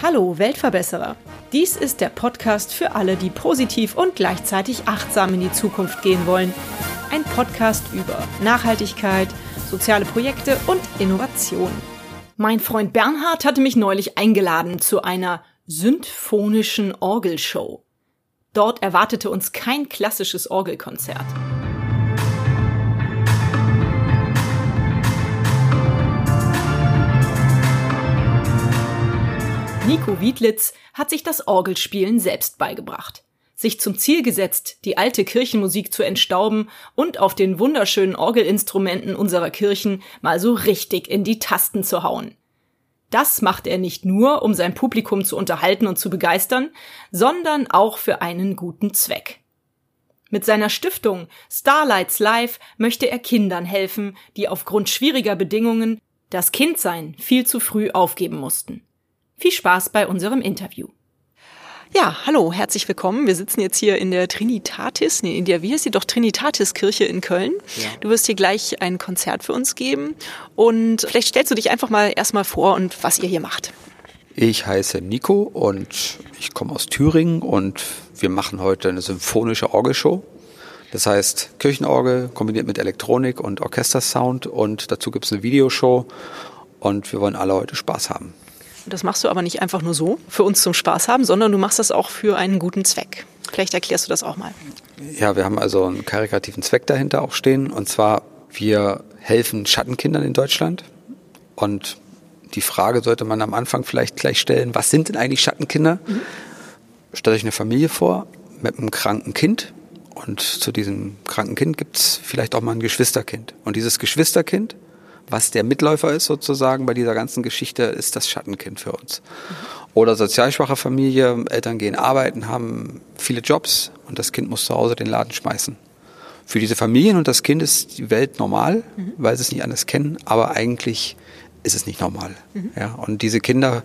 Hallo Weltverbesserer. Dies ist der Podcast für alle, die positiv und gleichzeitig achtsam in die Zukunft gehen wollen. Ein Podcast über Nachhaltigkeit, soziale Projekte und Innovation. Mein Freund Bernhard hatte mich neulich eingeladen zu einer symphonischen Orgelshow. Dort erwartete uns kein klassisches Orgelkonzert. Nico Wiedlitz hat sich das Orgelspielen selbst beigebracht, sich zum Ziel gesetzt, die alte Kirchenmusik zu entstauben und auf den wunderschönen Orgelinstrumenten unserer Kirchen mal so richtig in die Tasten zu hauen. Das macht er nicht nur, um sein Publikum zu unterhalten und zu begeistern, sondern auch für einen guten Zweck. Mit seiner Stiftung Starlights Life möchte er Kindern helfen, die aufgrund schwieriger Bedingungen das Kindsein viel zu früh aufgeben mussten. Viel Spaß bei unserem Interview. Ja, hallo, herzlich willkommen. Wir sitzen jetzt hier in der Trinitatis, nee, in der, wie heißt sie doch, Trinitatis-Kirche in Köln. Ja. Du wirst hier gleich ein Konzert für uns geben und vielleicht stellst du dich einfach mal erstmal vor und was ihr hier macht. Ich heiße Nico und ich komme aus Thüringen und wir machen heute eine symphonische Orgelshow. Das heißt Kirchenorgel kombiniert mit Elektronik und Orchestersound und dazu gibt es eine Videoshow und wir wollen alle heute Spaß haben. Das machst du aber nicht einfach nur so für uns zum Spaß haben, sondern du machst das auch für einen guten Zweck. Vielleicht erklärst du das auch mal. Ja, wir haben also einen karikativen Zweck dahinter auch stehen. Und zwar, wir helfen Schattenkindern in Deutschland. Und die Frage sollte man am Anfang vielleicht gleich stellen, was sind denn eigentlich Schattenkinder? Mhm. Stellt euch eine Familie vor mit einem kranken Kind. Und zu diesem kranken Kind gibt es vielleicht auch mal ein Geschwisterkind. Und dieses Geschwisterkind was der Mitläufer ist sozusagen bei dieser ganzen Geschichte, ist das Schattenkind für uns. Oder sozialschwache Familie, Eltern gehen arbeiten, haben viele Jobs und das Kind muss zu Hause den Laden schmeißen. Für diese Familien und das Kind ist die Welt normal, mhm. weil sie es nicht anders kennen, aber eigentlich ist es nicht normal. Mhm. Ja, und diese Kinder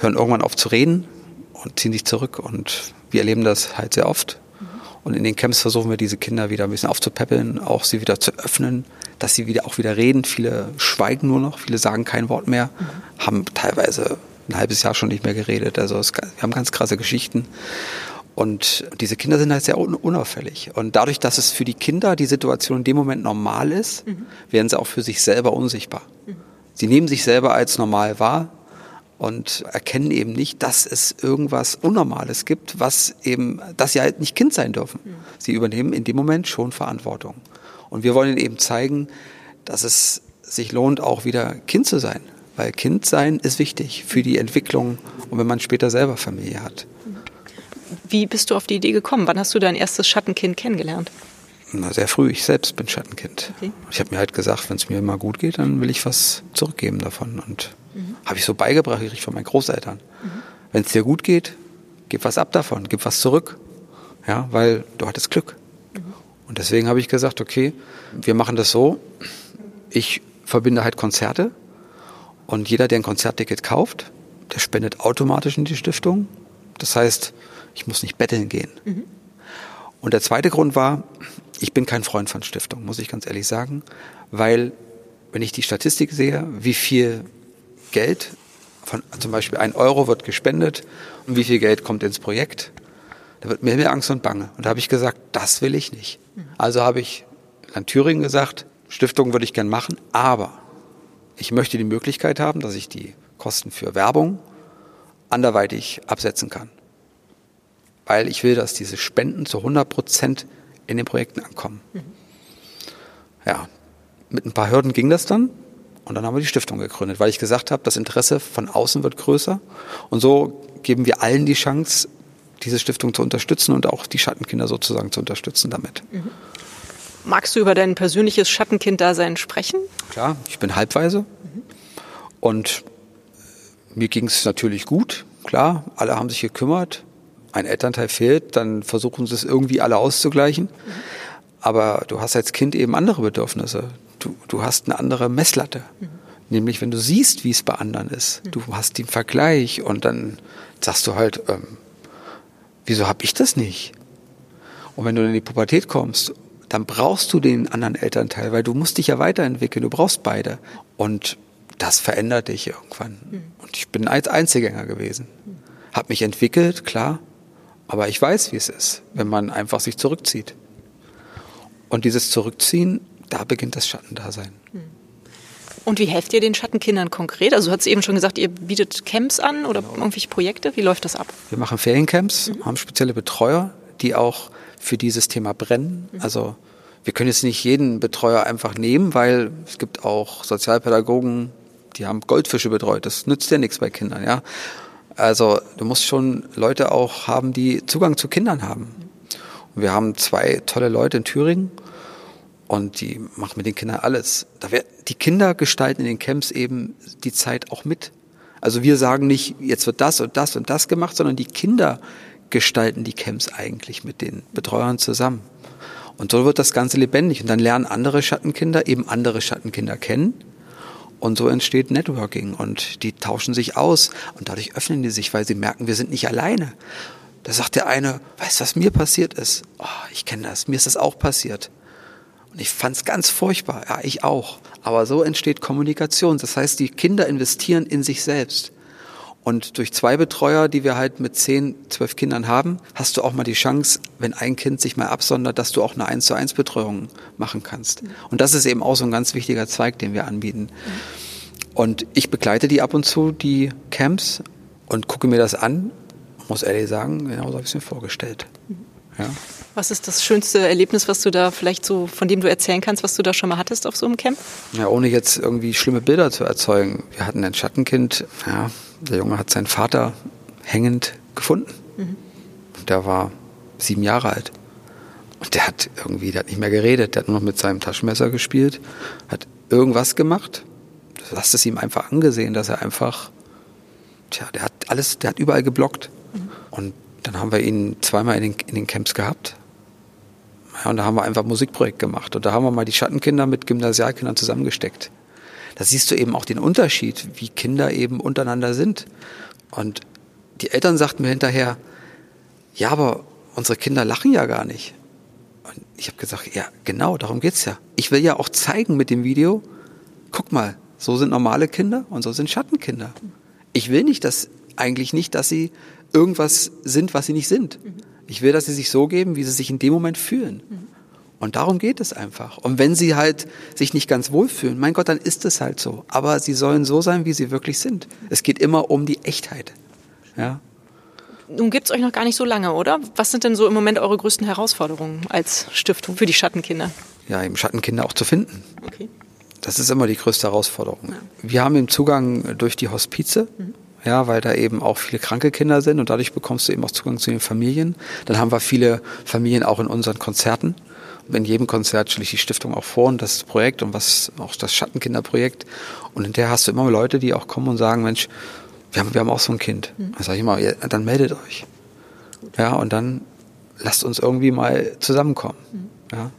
hören irgendwann auf zu reden und ziehen sich zurück und wir erleben das halt sehr oft. Und in den Camps versuchen wir diese Kinder wieder ein bisschen aufzupäppeln, auch sie wieder zu öffnen, dass sie wieder auch wieder reden. Viele schweigen nur noch, viele sagen kein Wort mehr, mhm. haben teilweise ein halbes Jahr schon nicht mehr geredet. Also es, wir haben ganz krasse Geschichten. Und diese Kinder sind halt sehr unauffällig. Und dadurch, dass es für die Kinder die Situation in dem Moment normal ist, mhm. werden sie auch für sich selber unsichtbar. Mhm. Sie nehmen sich selber als normal wahr und erkennen eben nicht, dass es irgendwas Unnormales gibt, was eben, dass sie halt nicht Kind sein dürfen. Sie übernehmen in dem Moment schon Verantwortung. Und wir wollen ihnen eben zeigen, dass es sich lohnt, auch wieder Kind zu sein. Weil Kind sein ist wichtig für die Entwicklung und wenn man später selber Familie hat. Wie bist du auf die Idee gekommen? Wann hast du dein erstes Schattenkind kennengelernt? Na, sehr früh. Ich selbst bin Schattenkind. Okay. Ich habe mir halt gesagt, wenn es mir immer gut geht, dann will ich was zurückgeben davon. Und mhm. habe ich so beigebracht, gekriegt von meinen Großeltern. Mhm. Wenn es dir gut geht, gib was ab davon, gib was zurück. Ja, weil du hattest Glück. Und deswegen habe ich gesagt, okay, wir machen das so. Ich verbinde halt Konzerte und jeder, der ein Konzertticket kauft, der spendet automatisch in die Stiftung. Das heißt, ich muss nicht betteln gehen. Mhm. Und der zweite Grund war, ich bin kein Freund von Stiftung, muss ich ganz ehrlich sagen, weil wenn ich die Statistik sehe, wie viel Geld von zum Beispiel ein Euro wird gespendet und wie viel Geld kommt ins Projekt, da wird mir mehr Angst und Bange. Und da habe ich gesagt, das will ich nicht. Also habe ich Land Thüringen gesagt, Stiftung würde ich gern machen, aber ich möchte die Möglichkeit haben, dass ich die Kosten für Werbung anderweitig absetzen kann. Weil ich will, dass diese Spenden zu 100 Prozent in den Projekten ankommen. Mhm. Ja, mit ein paar Hürden ging das dann. Und dann haben wir die Stiftung gegründet, weil ich gesagt habe, das Interesse von außen wird größer. Und so geben wir allen die Chance, diese Stiftung zu unterstützen und auch die Schattenkinder sozusagen zu unterstützen damit. Mhm. Magst du über dein persönliches Schattenkind-Dasein sprechen? Klar, ich bin halbweise mhm. und mir ging es natürlich gut. Klar, alle haben sich gekümmert. Ein Elternteil fehlt, dann versuchen sie es irgendwie alle auszugleichen. Mhm. Aber du hast als Kind eben andere Bedürfnisse. Du, du hast eine andere Messlatte. Mhm. Nämlich, wenn du siehst, wie es bei anderen ist. Mhm. Du hast den Vergleich und dann sagst du halt, ähm, wieso habe ich das nicht? Und wenn du in die Pubertät kommst, dann brauchst du den anderen Elternteil, weil du musst dich ja weiterentwickeln, du brauchst beide. Und das verändert dich irgendwann. Mhm. Und ich bin als Einzelgänger gewesen. Hab mich entwickelt, klar, aber ich weiß, wie es ist, wenn man einfach sich zurückzieht. Und dieses Zurückziehen, da beginnt das Schattendasein. Mhm. Und wie helft ihr den Schattenkindern konkret? Also du hast eben schon gesagt, ihr bietet Camps an oder genau. irgendwelche Projekte. Wie läuft das ab? Wir machen Feriencamps, mhm. haben spezielle Betreuer, die auch für dieses Thema brennen. Mhm. Also wir können jetzt nicht jeden Betreuer einfach nehmen, weil es gibt auch Sozialpädagogen, die haben Goldfische betreut. Das nützt ja nichts bei Kindern, ja. Also du musst schon Leute auch haben, die Zugang zu Kindern haben. Und wir haben zwei tolle Leute in Thüringen und die machen mit den Kindern alles. Da wär, die Kinder gestalten in den Camps eben die Zeit auch mit. Also wir sagen nicht, jetzt wird das und das und das gemacht, sondern die Kinder gestalten die Camps eigentlich mit den Betreuern zusammen. Und so wird das Ganze lebendig. Und dann lernen andere Schattenkinder eben andere Schattenkinder kennen. Und so entsteht Networking und die tauschen sich aus und dadurch öffnen die sich, weil sie merken, wir sind nicht alleine. Da sagt der eine, weißt du, was mir passiert ist? Oh, ich kenne das, mir ist das auch passiert. Und ich fand es ganz furchtbar, ja, ich auch. Aber so entsteht Kommunikation. Das heißt, die Kinder investieren in sich selbst. Und durch zwei Betreuer, die wir halt mit zehn, zwölf Kindern haben, hast du auch mal die Chance, wenn ein Kind sich mal absondert, dass du auch eine eins zu eins Betreuung machen kannst. Und das ist eben auch so ein ganz wichtiger Zweig, den wir anbieten. Und ich begleite die ab und zu, die Camps, und gucke mir das an. Muss ehrlich sagen, genau so habe ich es mir vorgestellt. Ja. Was ist das schönste Erlebnis, was du da vielleicht so, von dem du erzählen kannst, was du da schon mal hattest auf so einem Camp? Ja, ohne jetzt irgendwie schlimme Bilder zu erzeugen. Wir hatten ein Schattenkind, ja, der Junge hat seinen Vater hängend gefunden. Mhm. Der war sieben Jahre alt. Und der hat irgendwie, der hat nicht mehr geredet, der hat nur noch mit seinem Taschenmesser gespielt, hat irgendwas gemacht. Du hast es ihm einfach angesehen, dass er einfach, tja, der hat alles, der hat überall geblockt. Mhm. Und dann haben wir ihn zweimal in den, in den Camps gehabt. Ja, und da haben wir einfach ein Musikprojekt gemacht. Und da haben wir mal die Schattenkinder mit Gymnasialkindern zusammengesteckt. Da siehst du eben auch den Unterschied, wie Kinder eben untereinander sind. Und die Eltern sagten mir hinterher, ja, aber unsere Kinder lachen ja gar nicht. Und ich habe gesagt, ja, genau, darum geht's ja. Ich will ja auch zeigen mit dem Video, guck mal, so sind normale Kinder und so sind Schattenkinder. Ich will nicht, dass eigentlich nicht, dass sie irgendwas sind, was sie nicht sind. Ich will, dass sie sich so geben, wie sie sich in dem Moment fühlen. Und darum geht es einfach. Und wenn sie halt sich nicht ganz wohlfühlen, mein Gott, dann ist es halt so. Aber sie sollen so sein, wie sie wirklich sind. Es geht immer um die Echtheit. Ja. Nun gibt es euch noch gar nicht so lange, oder? Was sind denn so im Moment eure größten Herausforderungen als Stiftung für die Schattenkinder? Ja, eben Schattenkinder auch zu finden. Okay. Das ist immer die größte Herausforderung. Ja. Wir haben den Zugang durch die Hospize. Mhm ja, weil da eben auch viele kranke Kinder sind und dadurch bekommst du eben auch Zugang zu den Familien. Dann haben wir viele Familien auch in unseren Konzerten in jedem Konzert stelle ich die Stiftung auch vor und das Projekt und was auch das Schattenkinderprojekt. Und hinterher hast du immer Leute, die auch kommen und sagen, Mensch, wir haben, wir haben auch so ein Kind. Mhm. Dann sage ich immer, ja, dann meldet euch. Ja, und dann lasst uns irgendwie mal zusammenkommen. Mhm. Ja.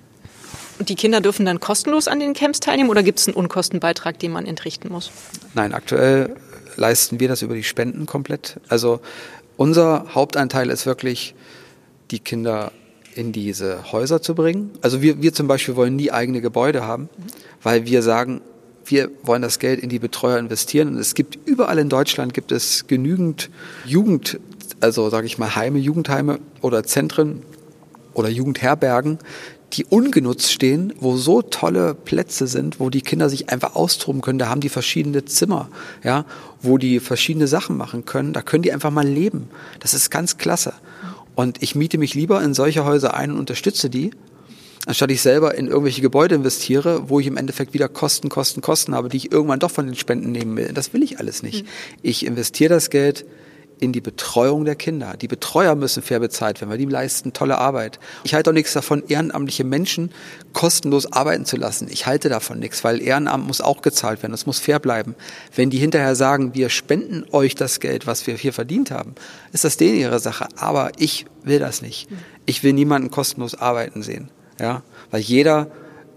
Und die Kinder dürfen dann kostenlos an den Camps teilnehmen oder gibt es einen Unkostenbeitrag, den man entrichten muss? Nein, aktuell leisten wir das über die Spenden komplett. Also unser Hauptanteil ist wirklich, die Kinder in diese Häuser zu bringen. Also wir, wir zum Beispiel wollen nie eigene Gebäude haben, weil wir sagen, wir wollen das Geld in die Betreuer investieren. Und es gibt überall in Deutschland gibt es genügend Jugend, also sage ich mal Heime, Jugendheime oder Zentren oder Jugendherbergen, die ungenutzt stehen, wo so tolle Plätze sind, wo die Kinder sich einfach austoben können. Da haben die verschiedene Zimmer, ja, wo die verschiedene Sachen machen können. Da können die einfach mal leben. Das ist ganz klasse. Und ich miete mich lieber in solche Häuser ein und unterstütze die, anstatt ich selber in irgendwelche Gebäude investiere, wo ich im Endeffekt wieder Kosten, Kosten, Kosten habe, die ich irgendwann doch von den Spenden nehmen will. Das will ich alles nicht. Mhm. Ich investiere das Geld in die Betreuung der Kinder. Die Betreuer müssen fair bezahlt werden, weil die leisten tolle Arbeit. Ich halte auch nichts davon, ehrenamtliche Menschen kostenlos arbeiten zu lassen. Ich halte davon nichts, weil Ehrenamt muss auch gezahlt werden. Das muss fair bleiben. Wenn die hinterher sagen, wir spenden euch das Geld, was wir hier verdient haben, ist das denen ihre Sache. Aber ich will das nicht. Ich will niemanden kostenlos arbeiten sehen. Ja, weil jeder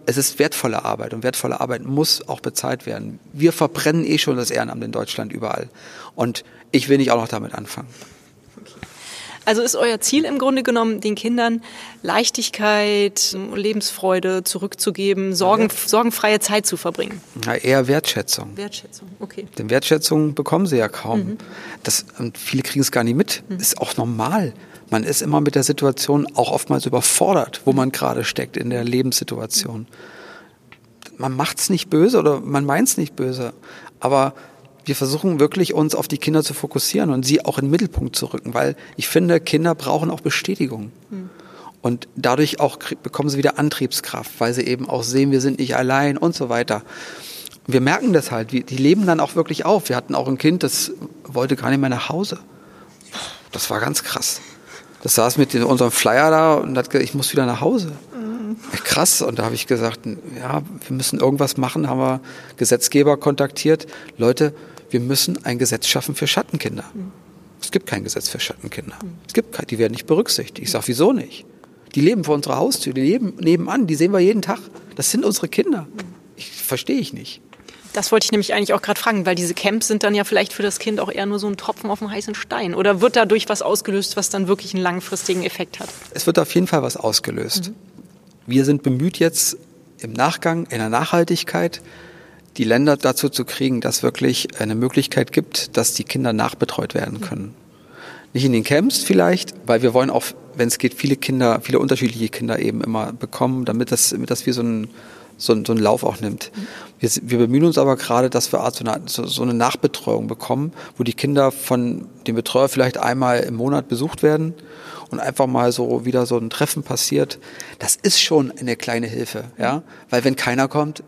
es ist wertvolle Arbeit und wertvolle Arbeit muss auch bezahlt werden. Wir verbrennen eh schon das Ehrenamt in Deutschland überall. Und ich will nicht auch noch damit anfangen. Also ist euer Ziel im Grunde genommen, den Kindern Leichtigkeit, Lebensfreude zurückzugeben, sorgen, sorgenfreie Zeit zu verbringen? Na, eher Wertschätzung. Wertschätzung, okay. Denn Wertschätzung bekommen sie ja kaum. Mhm. Das, und viele kriegen es gar nicht mit. Mhm. Ist auch normal. Man ist immer mit der Situation auch oftmals überfordert, wo man gerade steckt in der Lebenssituation. Man macht es nicht böse oder man meint es nicht böse, aber wir versuchen wirklich uns auf die Kinder zu fokussieren und sie auch in den Mittelpunkt zu rücken, weil ich finde, Kinder brauchen auch Bestätigung. Mhm. Und dadurch auch bekommen sie wieder Antriebskraft, weil sie eben auch sehen, wir sind nicht allein und so weiter. Wir merken das halt, die leben dann auch wirklich auf. Wir hatten auch ein Kind, das wollte gar nicht mehr nach Hause. Das war ganz krass. Das saß mit unserem Flyer da und hat gesagt, ich muss wieder nach Hause. Mhm. Krass. Und da habe ich gesagt, ja, wir müssen irgendwas machen, haben wir Gesetzgeber kontaktiert. Leute, wir müssen ein Gesetz schaffen für Schattenkinder. Mhm. Es gibt kein Gesetz für Schattenkinder. Mhm. Es gibt kein, die werden nicht berücksichtigt. Ich sage, wieso nicht? Die leben vor unserer Haustür, die leben nebenan, die sehen wir jeden Tag. Das sind unsere Kinder. Mhm. Ich verstehe ich nicht. Das wollte ich nämlich eigentlich auch gerade fragen, weil diese Camps sind dann ja vielleicht für das Kind auch eher nur so ein Tropfen auf dem heißen Stein. Oder wird dadurch was ausgelöst, was dann wirklich einen langfristigen Effekt hat? Es wird auf jeden Fall was ausgelöst. Mhm. Wir sind bemüht jetzt im Nachgang, in der Nachhaltigkeit, die Länder dazu zu kriegen, dass wirklich eine Möglichkeit gibt, dass die Kinder nachbetreut werden können. Nicht in den Camps vielleicht, weil wir wollen auch, wenn es geht, viele Kinder, viele unterschiedliche Kinder eben immer bekommen, damit das, damit das wie so ein so, so einen Lauf auch nimmt. Wir, wir bemühen uns aber gerade, dass wir so eine, so, so eine Nachbetreuung bekommen, wo die Kinder von dem Betreuer vielleicht einmal im Monat besucht werden und einfach mal so wieder so ein Treffen passiert. Das ist schon eine kleine Hilfe, ja, weil wenn keiner kommt,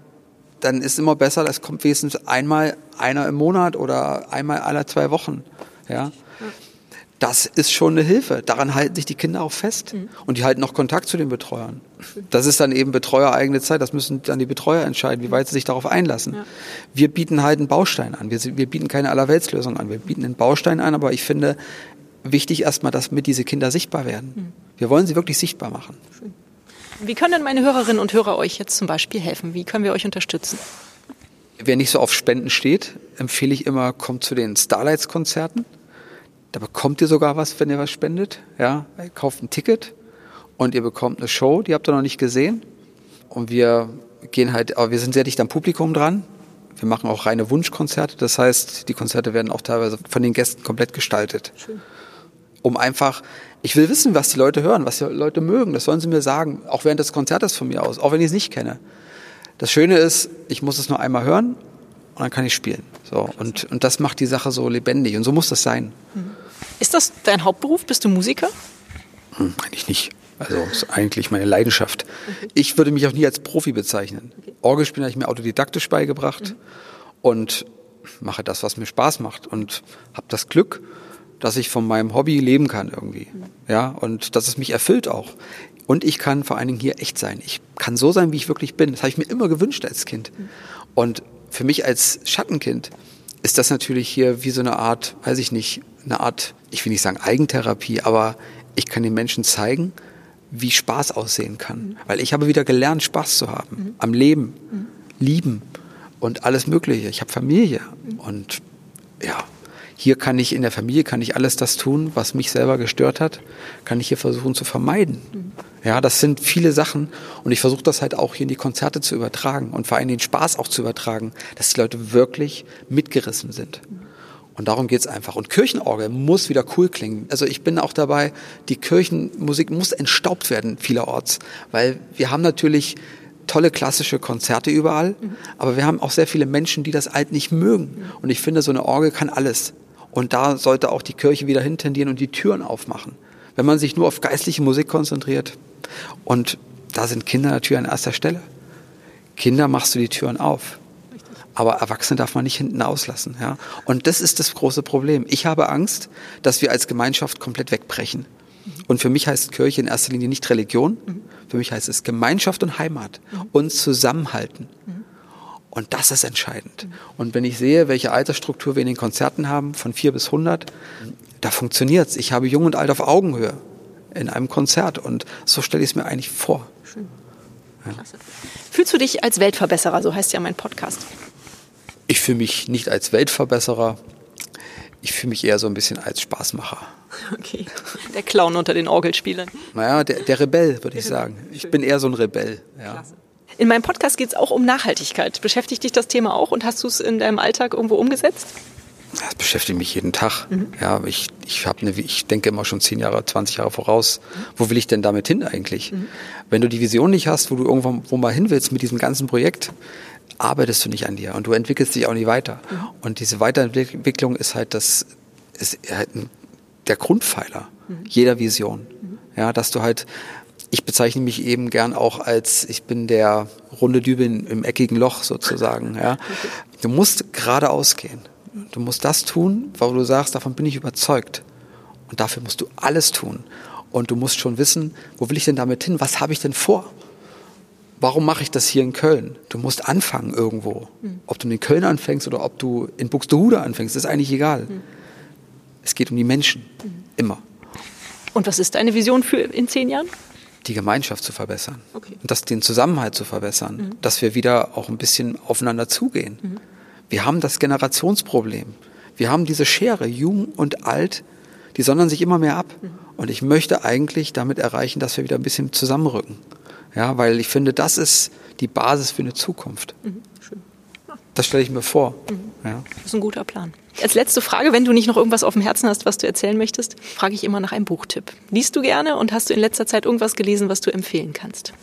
dann ist immer besser, es kommt wenigstens einmal einer im Monat oder einmal alle zwei Wochen, ja das ist schon eine Hilfe. Daran halten sich die Kinder auch fest. Mhm. Und die halten auch Kontakt zu den Betreuern. Das ist dann eben betreuereigene Zeit. Das müssen dann die Betreuer entscheiden, wie weit sie sich darauf einlassen. Ja. Wir bieten halt einen Baustein an. Wir, wir bieten keine Allerweltslösung an. Wir bieten einen Baustein an, aber ich finde wichtig erstmal, dass mit diese Kinder sichtbar werden. Mhm. Wir wollen sie wirklich sichtbar machen. Schön. Wie können denn meine Hörerinnen und Hörer euch jetzt zum Beispiel helfen? Wie können wir euch unterstützen? Wer nicht so auf Spenden steht, empfehle ich immer, kommt zu den Starlights-Konzerten. Da bekommt ihr sogar was, wenn ihr was spendet. Ja, ihr kauft ein Ticket und ihr bekommt eine Show, die habt ihr noch nicht gesehen. Und wir gehen halt, aber wir sind sehr dicht am Publikum dran. Wir machen auch reine Wunschkonzerte. Das heißt, die Konzerte werden auch teilweise von den Gästen komplett gestaltet. Schön. Um einfach, ich will wissen, was die Leute hören, was die Leute mögen. Das sollen sie mir sagen. Auch während des Konzertes von mir aus. Auch wenn ich es nicht kenne. Das Schöne ist, ich muss es nur einmal hören und dann kann ich spielen. So, und, und das macht die Sache so lebendig und so muss das sein. Ist das dein Hauptberuf? Bist du Musiker? Hm, eigentlich nicht. Also ist eigentlich meine Leidenschaft. Okay. Ich würde mich auch nie als Profi bezeichnen. Okay. Orgelspielen habe ich mir autodidaktisch beigebracht mhm. und mache das, was mir Spaß macht und habe das Glück, dass ich von meinem Hobby leben kann irgendwie. Mhm. Ja, und dass es mich erfüllt auch. Und ich kann vor allen Dingen hier echt sein. Ich kann so sein, wie ich wirklich bin. Das habe ich mir immer gewünscht als Kind. Mhm. Und für mich als Schattenkind ist das natürlich hier wie so eine Art, weiß ich nicht, eine Art, ich will nicht sagen Eigentherapie, aber ich kann den Menschen zeigen, wie Spaß aussehen kann. Mhm. Weil ich habe wieder gelernt, Spaß zu haben. Mhm. Am Leben, mhm. lieben und alles Mögliche. Ich habe Familie und ja, hier kann ich in der Familie kann ich alles das tun, was mich selber gestört hat, kann ich hier versuchen zu vermeiden. Mhm. Ja, das sind viele Sachen und ich versuche das halt auch hier in die Konzerte zu übertragen und vor allem den Spaß auch zu übertragen, dass die Leute wirklich mitgerissen sind. Und darum geht's einfach. Und Kirchenorgel muss wieder cool klingen. Also ich bin auch dabei, die Kirchenmusik muss entstaubt werden vielerorts, weil wir haben natürlich tolle klassische Konzerte überall, mhm. aber wir haben auch sehr viele Menschen, die das alt nicht mögen. Und ich finde, so eine Orgel kann alles. Und da sollte auch die Kirche wieder hintendieren und die Türen aufmachen. Wenn man sich nur auf geistliche Musik konzentriert, und da sind Kinder natürlich an erster Stelle. Kinder machst du die Türen auf. Aber Erwachsene darf man nicht hinten auslassen. Ja? Und das ist das große Problem. Ich habe Angst, dass wir als Gemeinschaft komplett wegbrechen. Und für mich heißt Kirche in erster Linie nicht Religion. Für mich heißt es Gemeinschaft und Heimat und Zusammenhalten. Und das ist entscheidend. Und wenn ich sehe, welche Altersstruktur wir in den Konzerten haben, von vier bis hundert, da funktioniert's. Ich habe Jung und Alt auf Augenhöhe in einem Konzert. Und so stelle ich es mir eigentlich vor. Schön. Ja. Fühlst du dich als Weltverbesserer? So heißt ja mein Podcast. Ich fühle mich nicht als Weltverbesserer. Ich fühle mich eher so ein bisschen als Spaßmacher. Okay. Der Clown unter den Orgelspielern. Naja, der, der Rebell, würde ich sagen. Ich bin eher so ein Rebell. Ja. Klasse. In meinem Podcast geht es auch um Nachhaltigkeit. Beschäftigt dich das Thema auch und hast du es in deinem Alltag irgendwo umgesetzt? Das beschäftigt mich jeden Tag. Mhm. Ja, ich, ich, hab eine, ich denke immer schon zehn Jahre, 20 Jahre voraus. Mhm. Wo will ich denn damit hin eigentlich? Mhm. Wenn du die Vision nicht hast, wo du irgendwann wo mal hin willst mit diesem ganzen Projekt, arbeitest du nicht an dir und du entwickelst dich auch nicht weiter. Mhm. Und diese Weiterentwicklung ist halt das, ist halt der Grundpfeiler mhm. jeder Vision. Mhm. Ja, dass du halt ich bezeichne mich eben gern auch als, ich bin der runde Dübel im eckigen Loch sozusagen. Ja. Du musst geradeaus gehen. Du musst das tun, wo du sagst, davon bin ich überzeugt. Und dafür musst du alles tun. Und du musst schon wissen, wo will ich denn damit hin? Was habe ich denn vor? Warum mache ich das hier in Köln? Du musst anfangen irgendwo. Mhm. Ob du in Köln anfängst oder ob du in Buxtehude anfängst, ist eigentlich egal. Mhm. Es geht um die Menschen. Mhm. Immer. Und was ist deine Vision für in zehn Jahren? Die Gemeinschaft zu verbessern. Okay. Und das, den Zusammenhalt zu verbessern. Mhm. Dass wir wieder auch ein bisschen aufeinander zugehen. Mhm. Wir haben das Generationsproblem. Wir haben diese Schere, jung und alt, die sondern sich immer mehr ab. Mhm. Und ich möchte eigentlich damit erreichen, dass wir wieder ein bisschen zusammenrücken. Ja, weil ich finde, das ist die Basis für eine Zukunft. Mhm. Schön. Das stelle ich mir vor. Mhm. Ja. Das ist ein guter Plan. Als letzte Frage, wenn du nicht noch irgendwas auf dem Herzen hast, was du erzählen möchtest, frage ich immer nach einem Buchtipp. Liest du gerne und hast du in letzter Zeit irgendwas gelesen, was du empfehlen kannst?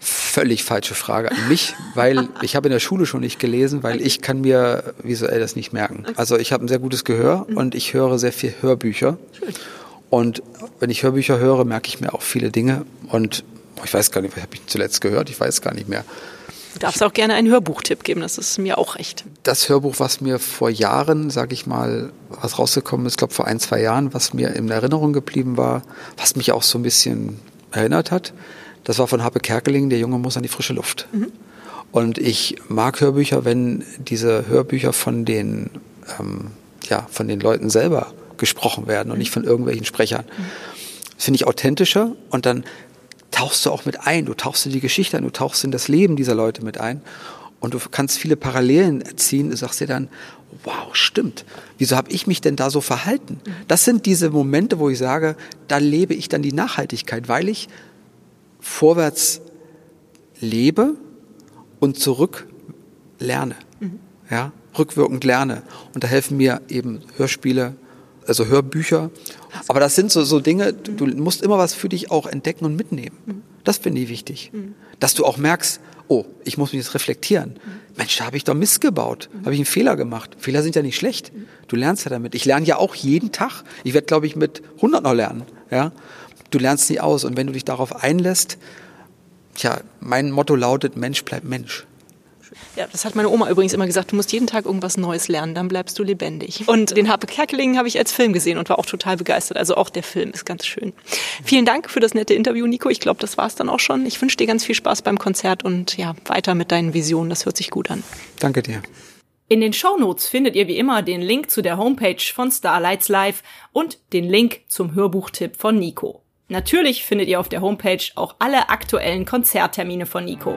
Völlig falsche Frage an mich, weil ich habe in der Schule schon nicht gelesen, weil ich kann mir visuell das nicht merken. Also ich habe ein sehr gutes Gehör mhm. und ich höre sehr viel Hörbücher. Und wenn ich Hörbücher höre, merke ich mir auch viele Dinge. Und ich weiß gar nicht, was habe ich zuletzt gehört? Ich weiß gar nicht mehr. Du darfst auch gerne einen Hörbuchtipp geben, das ist mir auch recht. Das Hörbuch, was mir vor Jahren, sage ich mal, was rausgekommen ist, glaube vor ein, zwei Jahren, was mir in Erinnerung geblieben war, was mich auch so ein bisschen erinnert hat, das war von Happe Kerkeling, der Junge muss an die frische Luft. Mhm. Und ich mag Hörbücher, wenn diese Hörbücher von den, ähm, ja, von den Leuten selber gesprochen werden und nicht von irgendwelchen Sprechern. Mhm. Das finde ich authentischer und dann tauchst du auch mit ein. Du tauchst in die Geschichte ein, du tauchst in das Leben dieser Leute mit ein. Und du kannst viele Parallelen ziehen. Du sagst dir dann, wow, stimmt. Wieso habe ich mich denn da so verhalten? Das sind diese Momente, wo ich sage, da lebe ich dann die Nachhaltigkeit, weil ich vorwärts lebe und zurück lerne. Mhm. Ja, rückwirkend lerne. Und da helfen mir eben Hörspiele, also Hörbücher. Aber das sind so, so Dinge, du musst immer was für dich auch entdecken und mitnehmen. Das finde ich wichtig. Dass du auch merkst, oh, ich muss mich jetzt reflektieren. Mensch, da habe ich doch Mist gebaut. Habe ich einen Fehler gemacht. Fehler sind ja nicht schlecht. Du lernst ja damit. Ich lerne ja auch jeden Tag. Ich werde, glaube ich, mit 100 noch lernen. Ja? Du lernst nie aus. Und wenn du dich darauf einlässt, tja, mein Motto lautet, Mensch bleibt Mensch. Ja, das hat meine Oma übrigens immer gesagt, du musst jeden Tag irgendwas Neues lernen, dann bleibst du lebendig. Und den Harpe Kerkeling habe ich als Film gesehen und war auch total begeistert. Also auch der Film ist ganz schön. Vielen Dank für das nette Interview, Nico. Ich glaube, das war es dann auch schon. Ich wünsche dir ganz viel Spaß beim Konzert und ja, weiter mit deinen Visionen. Das hört sich gut an. Danke dir. In den Shownotes findet ihr wie immer den Link zu der Homepage von Starlights Live und den Link zum Hörbuchtipp von Nico. Natürlich findet ihr auf der Homepage auch alle aktuellen Konzerttermine von Nico.